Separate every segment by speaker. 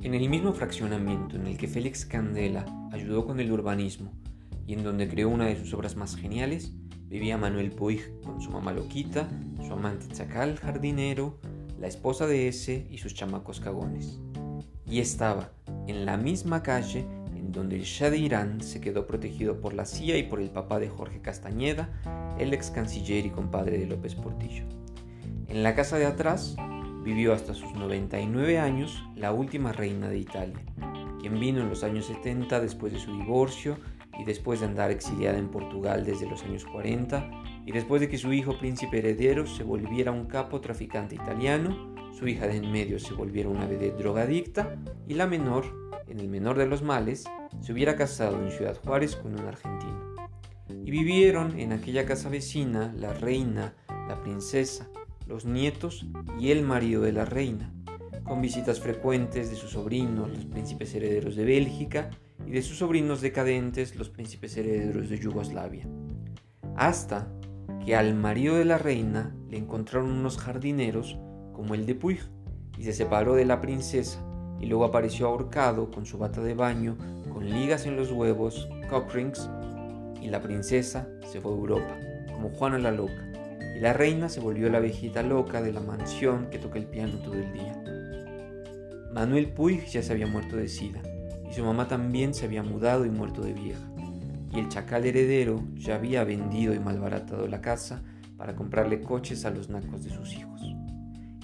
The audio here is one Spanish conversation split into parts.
Speaker 1: En el mismo fraccionamiento en el que Félix Candela ayudó con el urbanismo y en donde creó una de sus obras más geniales, vivía Manuel Puig con su mamá loquita, su amante chacal jardinero, la esposa de ese y sus chamacos cagones. Y estaba en la misma calle en donde el Shah de Irán se quedó protegido por la CIA y por el papá de Jorge Castañeda, el ex canciller y compadre de López Portillo. En la casa de atrás vivió hasta sus 99 años la última reina de Italia, quien vino en los años 70 después de su divorcio y después de andar exiliada en Portugal desde los años 40 y después de que su hijo príncipe heredero se volviera un capo traficante italiano, su hija de en medio se volviera una vedette drogadicta y la menor, en el menor de los males, se hubiera casado en Ciudad Juárez con un argentino. Y vivieron en aquella casa vecina la reina, la princesa, los nietos y el marido de la reina, con visitas frecuentes de sus sobrinos, los príncipes herederos de Bélgica, y de sus sobrinos decadentes, los príncipes herederos de Yugoslavia. Hasta que al marido de la reina le encontraron unos jardineros como el de Puig y se separó de la princesa y luego apareció ahorcado con su bata de baño, con ligas en los huevos, cock y la princesa se fue a Europa, como Juana la loca, la reina se volvió la viejita loca de la mansión que toca el piano todo el día. Manuel Puig ya se había muerto de sida, y su mamá también se había mudado y muerto de vieja, y el chacal heredero ya había vendido y malbaratado la casa para comprarle coches a los nacos de sus hijos.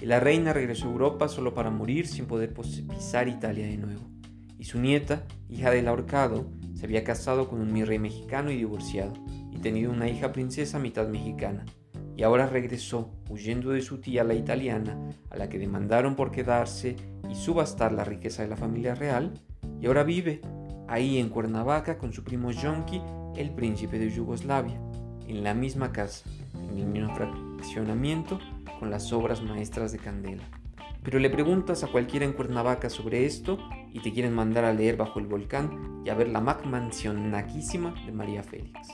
Speaker 1: Y la reina regresó a Europa solo para morir sin poder pisar Italia de nuevo. Y su nieta, hija del ahorcado, se había casado con un mi rey mexicano y divorciado, y tenido una hija princesa mitad mexicana. Y ahora regresó, huyendo de su tía la italiana, a la que demandaron por quedarse y subastar la riqueza de la familia real, y ahora vive ahí en Cuernavaca con su primo Jonki, el príncipe de Yugoslavia, en la misma casa, en el mismo fraccionamiento, con las obras maestras de Candela. Pero le preguntas a cualquiera en Cuernavaca sobre esto y te quieren mandar a leer Bajo el Volcán y a ver la Mac Mansión naquísima de María Félix.